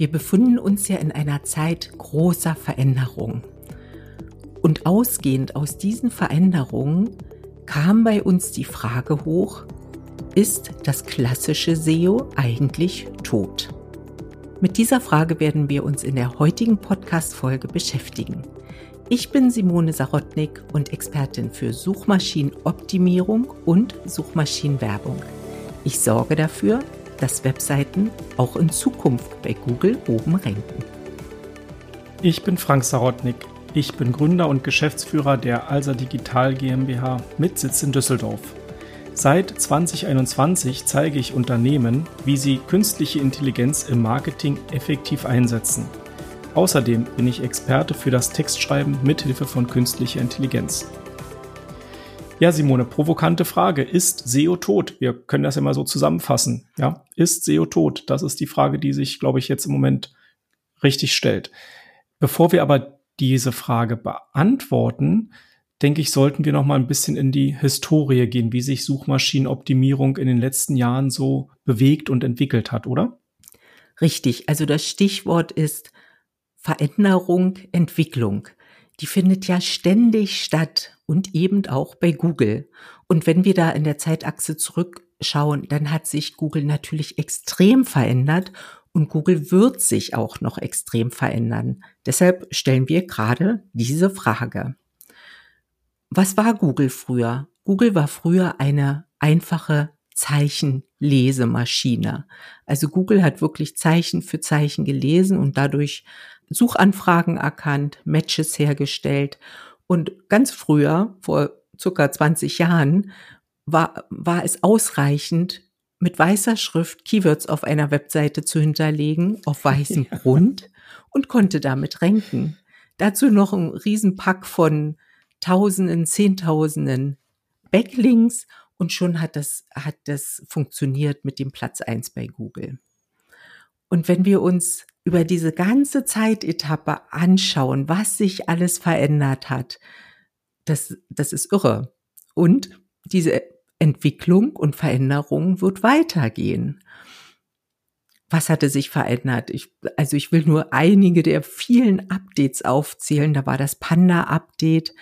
Wir befinden uns ja in einer Zeit großer Veränderung. Und ausgehend aus diesen Veränderungen kam bei uns die Frage hoch, ist das klassische SEO eigentlich tot? Mit dieser Frage werden wir uns in der heutigen Podcast-Folge beschäftigen. Ich bin Simone Sarotnik und Expertin für Suchmaschinenoptimierung und Suchmaschinenwerbung. Ich sorge dafür, dass Webseiten auch in Zukunft bei Google oben ranken. Ich bin Frank Sarotnik. Ich bin Gründer und Geschäftsführer der Alsa Digital GmbH mit Sitz in Düsseldorf. Seit 2021 zeige ich Unternehmen, wie sie künstliche Intelligenz im Marketing effektiv einsetzen. Außerdem bin ich Experte für das Textschreiben mithilfe von künstlicher Intelligenz. Ja, Simone, provokante Frage. Ist SEO tot? Wir können das ja mal so zusammenfassen. Ja, ist SEO tot? Das ist die Frage, die sich, glaube ich, jetzt im Moment richtig stellt. Bevor wir aber diese Frage beantworten, denke ich, sollten wir noch mal ein bisschen in die Historie gehen, wie sich Suchmaschinenoptimierung in den letzten Jahren so bewegt und entwickelt hat, oder? Richtig. Also das Stichwort ist Veränderung, Entwicklung die findet ja ständig statt und eben auch bei Google. Und wenn wir da in der Zeitachse zurückschauen, dann hat sich Google natürlich extrem verändert und Google wird sich auch noch extrem verändern. Deshalb stellen wir gerade diese Frage. Was war Google früher? Google war früher eine einfache Zeichenlesemaschine. Also Google hat wirklich Zeichen für Zeichen gelesen und dadurch Suchanfragen erkannt, Matches hergestellt. Und ganz früher, vor circa 20 Jahren, war, war es ausreichend, mit weißer Schrift Keywords auf einer Webseite zu hinterlegen, auf weißem ja. Grund und konnte damit ranken. Dazu noch ein Riesenpack von Tausenden, Zehntausenden Backlinks und schon hat das, hat das funktioniert mit dem Platz eins bei Google. Und wenn wir uns über diese ganze Zeitetappe anschauen, was sich alles verändert hat, das, das ist irre. Und diese Entwicklung und Veränderung wird weitergehen. Was hatte sich verändert? Ich, also ich will nur einige der vielen Updates aufzählen. Da war das Panda-Update,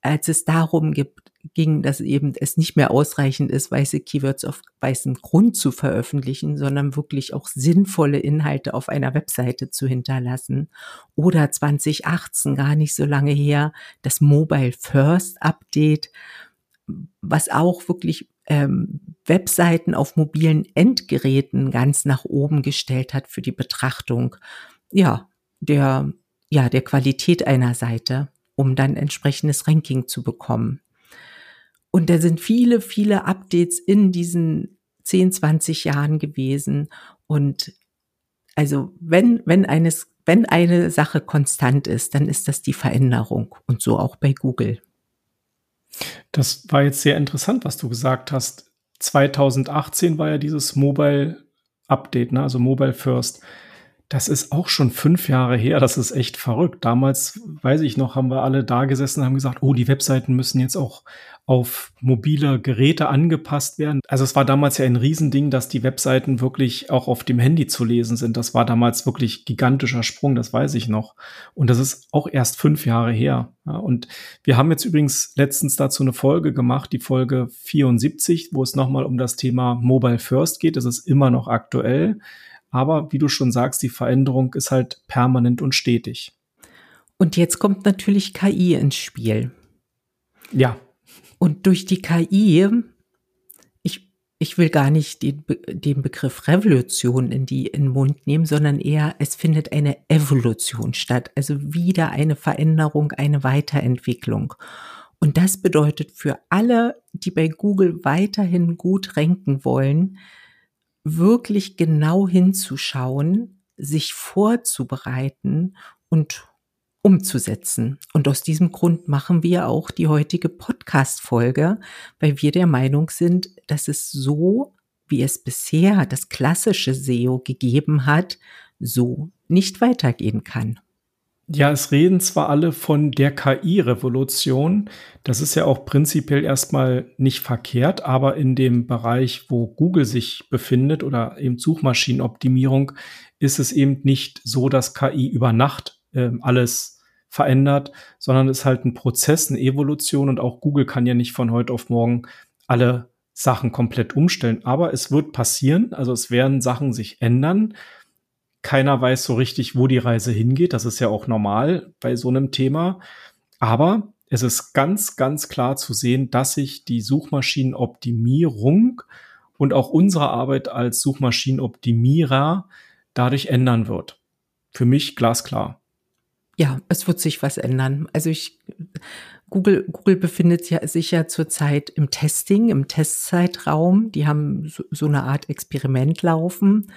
als es darum gibt, ging, dass eben es nicht mehr ausreichend ist, weiße Keywords auf weißem Grund zu veröffentlichen, sondern wirklich auch sinnvolle Inhalte auf einer Webseite zu hinterlassen. Oder 2018, gar nicht so lange her, das Mobile First Update, was auch wirklich ähm, Webseiten auf mobilen Endgeräten ganz nach oben gestellt hat für die Betrachtung, ja, der, ja, der Qualität einer Seite, um dann entsprechendes Ranking zu bekommen. Und da sind viele, viele Updates in diesen 10, 20 Jahren gewesen. Und also wenn, wenn eines, wenn eine Sache konstant ist, dann ist das die Veränderung. Und so auch bei Google. Das war jetzt sehr interessant, was du gesagt hast. 2018 war ja dieses Mobile Update, ne? also Mobile First. Das ist auch schon fünf Jahre her. Das ist echt verrückt. Damals, weiß ich noch, haben wir alle da gesessen und haben gesagt, oh, die Webseiten müssen jetzt auch auf mobile Geräte angepasst werden. Also es war damals ja ein Riesending, dass die Webseiten wirklich auch auf dem Handy zu lesen sind. Das war damals wirklich gigantischer Sprung, das weiß ich noch. Und das ist auch erst fünf Jahre her. Und wir haben jetzt übrigens letztens dazu eine Folge gemacht, die Folge 74, wo es nochmal um das Thema Mobile First geht. Das ist immer noch aktuell. Aber wie du schon sagst, die Veränderung ist halt permanent und stetig. Und jetzt kommt natürlich KI ins Spiel. Ja, und durch die KI, ich, ich will gar nicht den, den Begriff Revolution in die in den Mund nehmen, sondern eher, es findet eine Evolution statt. Also wieder eine Veränderung, eine Weiterentwicklung. Und das bedeutet für alle, die bei Google weiterhin gut ranken wollen, wirklich genau hinzuschauen, sich vorzubereiten und umzusetzen. Und aus diesem Grund machen wir auch die heutige Podcast-Folge, weil wir der Meinung sind, dass es so, wie es bisher das klassische SEO gegeben hat, so nicht weitergehen kann. Ja, es reden zwar alle von der KI-Revolution, das ist ja auch prinzipiell erstmal nicht verkehrt, aber in dem Bereich, wo Google sich befindet oder eben Suchmaschinenoptimierung, ist es eben nicht so, dass KI über Nacht äh, alles verändert, sondern es ist halt ein Prozess, eine Evolution und auch Google kann ja nicht von heute auf morgen alle Sachen komplett umstellen. Aber es wird passieren, also es werden Sachen sich ändern keiner weiß so richtig, wo die Reise hingeht. Das ist ja auch normal bei so einem Thema. Aber es ist ganz, ganz klar zu sehen, dass sich die Suchmaschinenoptimierung und auch unsere Arbeit als Suchmaschinenoptimierer dadurch ändern wird. Für mich glasklar. Ja, es wird sich was ändern. Also ich, Google, Google befindet sich ja zurzeit im Testing, im Testzeitraum. Die haben so, so eine Art Experiment laufen.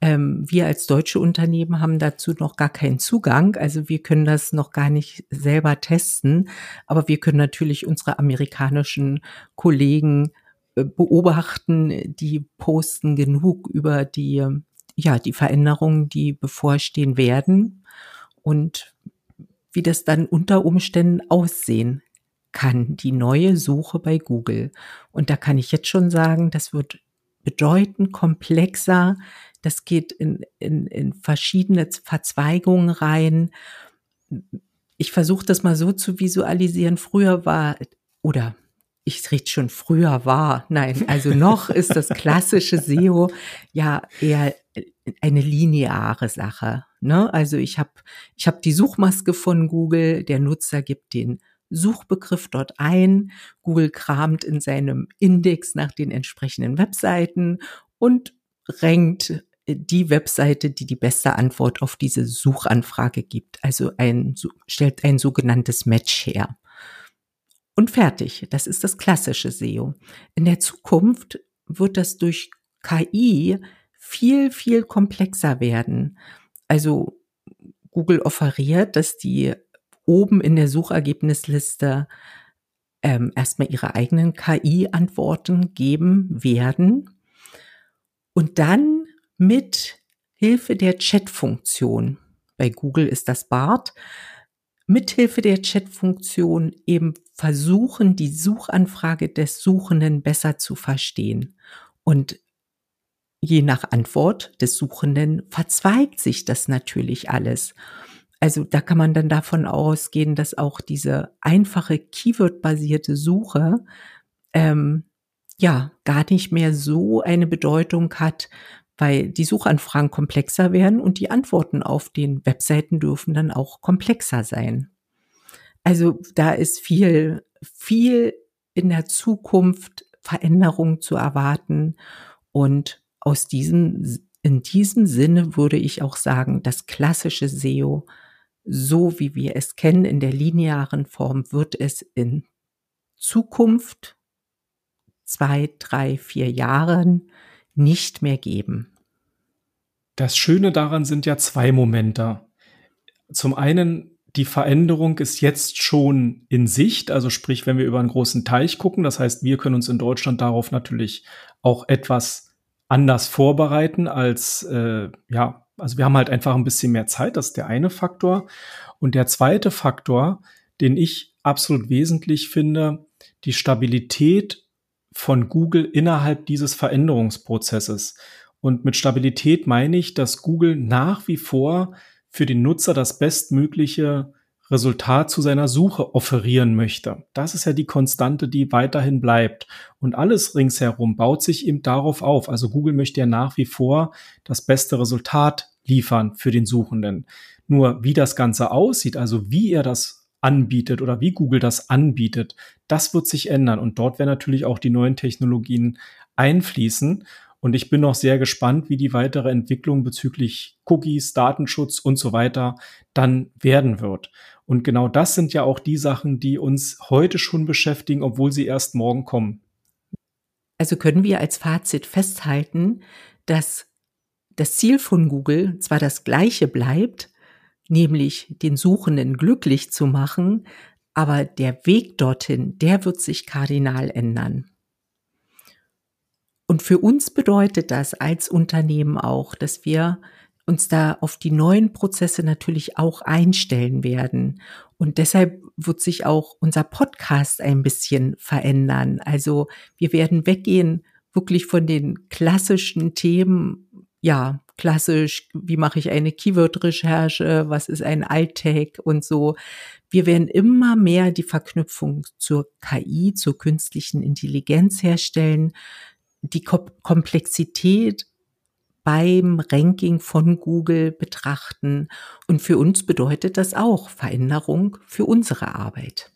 Ähm, wir als deutsche Unternehmen haben dazu noch gar keinen Zugang. Also wir können das noch gar nicht selber testen. Aber wir können natürlich unsere amerikanischen Kollegen äh, beobachten, die posten genug über die, ja, die Veränderungen, die bevorstehen werden und wie das dann unter Umständen aussehen kann, die neue Suche bei Google. Und da kann ich jetzt schon sagen, das wird bedeutend komplexer. Das geht in, in, in verschiedene Verzweigungen rein. Ich versuche das mal so zu visualisieren. Früher war, oder ich rede schon früher war, nein, also noch ist das klassische SEO ja eher eine lineare Sache. Ne? Also ich habe ich hab die Suchmaske von Google, der Nutzer gibt den Suchbegriff dort ein. Google kramt in seinem Index nach den entsprechenden Webseiten und rankt die Webseite, die die beste Antwort auf diese Suchanfrage gibt. Also ein, stellt ein sogenanntes Match her. Und fertig. Das ist das klassische SEO. In der Zukunft wird das durch KI viel, viel komplexer werden. Also Google offeriert, dass die oben in der Suchergebnisliste ähm, erstmal ihre eigenen KI-Antworten geben werden und dann mit Hilfe der Chat-Funktion, bei Google ist das BART, mit Hilfe der Chat-Funktion eben versuchen, die Suchanfrage des Suchenden besser zu verstehen. Und je nach Antwort des Suchenden verzweigt sich das natürlich alles. Also da kann man dann davon ausgehen, dass auch diese einfache Keyword-basierte Suche ähm, ja gar nicht mehr so eine Bedeutung hat, weil die Suchanfragen komplexer werden und die Antworten auf den Webseiten dürfen dann auch komplexer sein. Also da ist viel, viel in der Zukunft Veränderung zu erwarten und aus diesem, in diesem Sinne würde ich auch sagen, das klassische SEO so wie wir es kennen in der linearen Form, wird es in Zukunft zwei, drei, vier Jahren nicht mehr geben. Das Schöne daran sind ja zwei Momente. Zum einen, die Veränderung ist jetzt schon in Sicht, also sprich, wenn wir über einen großen Teich gucken, das heißt, wir können uns in Deutschland darauf natürlich auch etwas anders vorbereiten als äh, ja also wir haben halt einfach ein bisschen mehr Zeit, das ist der eine Faktor. Und der zweite Faktor, den ich absolut wesentlich finde, die Stabilität von Google innerhalb dieses Veränderungsprozesses. Und mit Stabilität meine ich, dass Google nach wie vor für den Nutzer das bestmögliche Resultat zu seiner Suche offerieren möchte. Das ist ja die Konstante, die weiterhin bleibt. Und alles ringsherum baut sich eben darauf auf. Also Google möchte ja nach wie vor das beste Resultat liefern für den Suchenden. Nur wie das Ganze aussieht, also wie er das anbietet oder wie Google das anbietet, das wird sich ändern. Und dort werden natürlich auch die neuen Technologien einfließen. Und ich bin noch sehr gespannt, wie die weitere Entwicklung bezüglich Cookies, Datenschutz und so weiter dann werden wird. Und genau das sind ja auch die Sachen, die uns heute schon beschäftigen, obwohl sie erst morgen kommen. Also können wir als Fazit festhalten, dass das Ziel von Google zwar das gleiche bleibt, nämlich den Suchenden glücklich zu machen, aber der Weg dorthin, der wird sich kardinal ändern. Und für uns bedeutet das als Unternehmen auch, dass wir uns da auf die neuen Prozesse natürlich auch einstellen werden. Und deshalb wird sich auch unser Podcast ein bisschen verändern. Also wir werden weggehen wirklich von den klassischen Themen, ja, klassisch, wie mache ich eine Keyword-Recherche, was ist ein Alt-Tag und so. Wir werden immer mehr die Verknüpfung zur KI, zur künstlichen Intelligenz herstellen, die Komplexität beim Ranking von Google betrachten. Und für uns bedeutet das auch Veränderung für unsere Arbeit.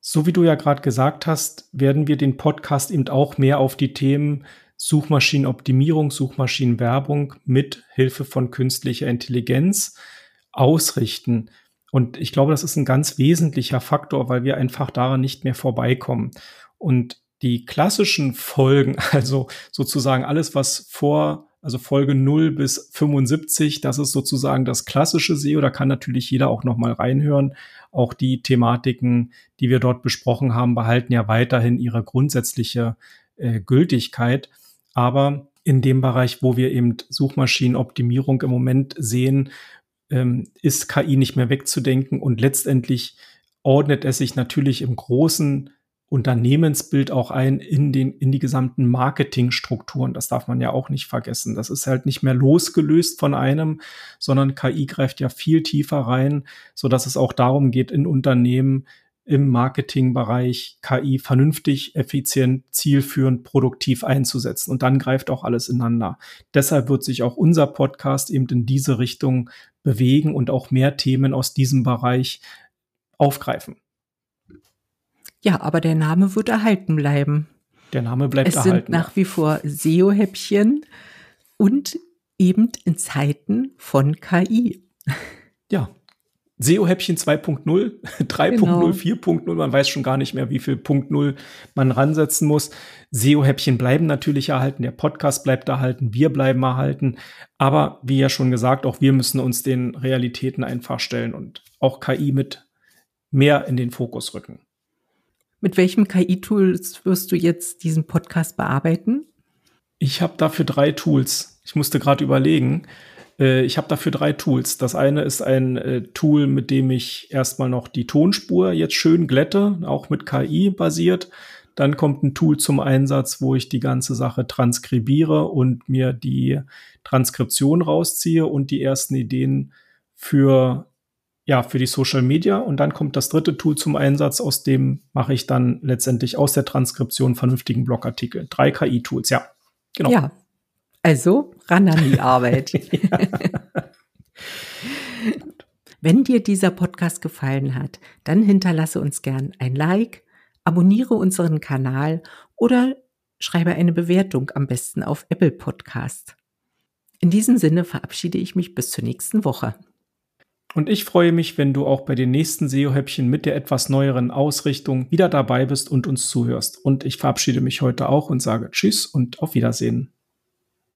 So wie du ja gerade gesagt hast, werden wir den Podcast eben auch mehr auf die Themen Suchmaschinenoptimierung, Suchmaschinenwerbung mit Hilfe von künstlicher Intelligenz ausrichten. Und ich glaube, das ist ein ganz wesentlicher Faktor, weil wir einfach daran nicht mehr vorbeikommen. Und die klassischen Folgen, also sozusagen alles, was vor also Folge 0 bis 75, das ist sozusagen das klassische SEO. Da kann natürlich jeder auch noch mal reinhören. Auch die Thematiken, die wir dort besprochen haben, behalten ja weiterhin ihre grundsätzliche äh, Gültigkeit. Aber in dem Bereich, wo wir eben Suchmaschinenoptimierung im Moment sehen, ähm, ist KI nicht mehr wegzudenken und letztendlich ordnet es sich natürlich im großen Unternehmensbild auch ein in den, in die gesamten Marketingstrukturen. Das darf man ja auch nicht vergessen. Das ist halt nicht mehr losgelöst von einem, sondern KI greift ja viel tiefer rein, so dass es auch darum geht, in Unternehmen im Marketingbereich KI vernünftig, effizient, zielführend, produktiv einzusetzen. Und dann greift auch alles ineinander. Deshalb wird sich auch unser Podcast eben in diese Richtung bewegen und auch mehr Themen aus diesem Bereich aufgreifen. Ja, aber der Name wird erhalten bleiben. Der Name bleibt es erhalten. Es sind nach wie vor SEO-Häppchen und eben in Zeiten von KI. Ja, SEO-Häppchen 2.0, 3.0, genau. 4.0, man weiß schon gar nicht mehr, wie viel Punkt 0 man ransetzen muss. SEO-Häppchen bleiben natürlich erhalten, der Podcast bleibt erhalten, wir bleiben erhalten. Aber wie ja schon gesagt, auch wir müssen uns den Realitäten einfach stellen und auch KI mit mehr in den Fokus rücken. Mit welchem KI-Tools wirst du jetzt diesen Podcast bearbeiten? Ich habe dafür drei Tools. Ich musste gerade überlegen. Äh, ich habe dafür drei Tools. Das eine ist ein äh, Tool, mit dem ich erstmal noch die Tonspur jetzt schön glätte, auch mit KI basiert. Dann kommt ein Tool zum Einsatz, wo ich die ganze Sache transkribiere und mir die Transkription rausziehe und die ersten Ideen für ja, für die Social Media. Und dann kommt das dritte Tool zum Einsatz, aus dem mache ich dann letztendlich aus der Transkription vernünftigen Blogartikel. Drei KI-Tools, ja. Genau. Ja. Also ran an die Arbeit. Wenn dir dieser Podcast gefallen hat, dann hinterlasse uns gern ein Like, abonniere unseren Kanal oder schreibe eine Bewertung am besten auf Apple Podcast. In diesem Sinne verabschiede ich mich bis zur nächsten Woche. Und ich freue mich, wenn du auch bei den nächsten SEO-Häppchen mit der etwas neueren Ausrichtung wieder dabei bist und uns zuhörst. Und ich verabschiede mich heute auch und sage Tschüss und auf Wiedersehen.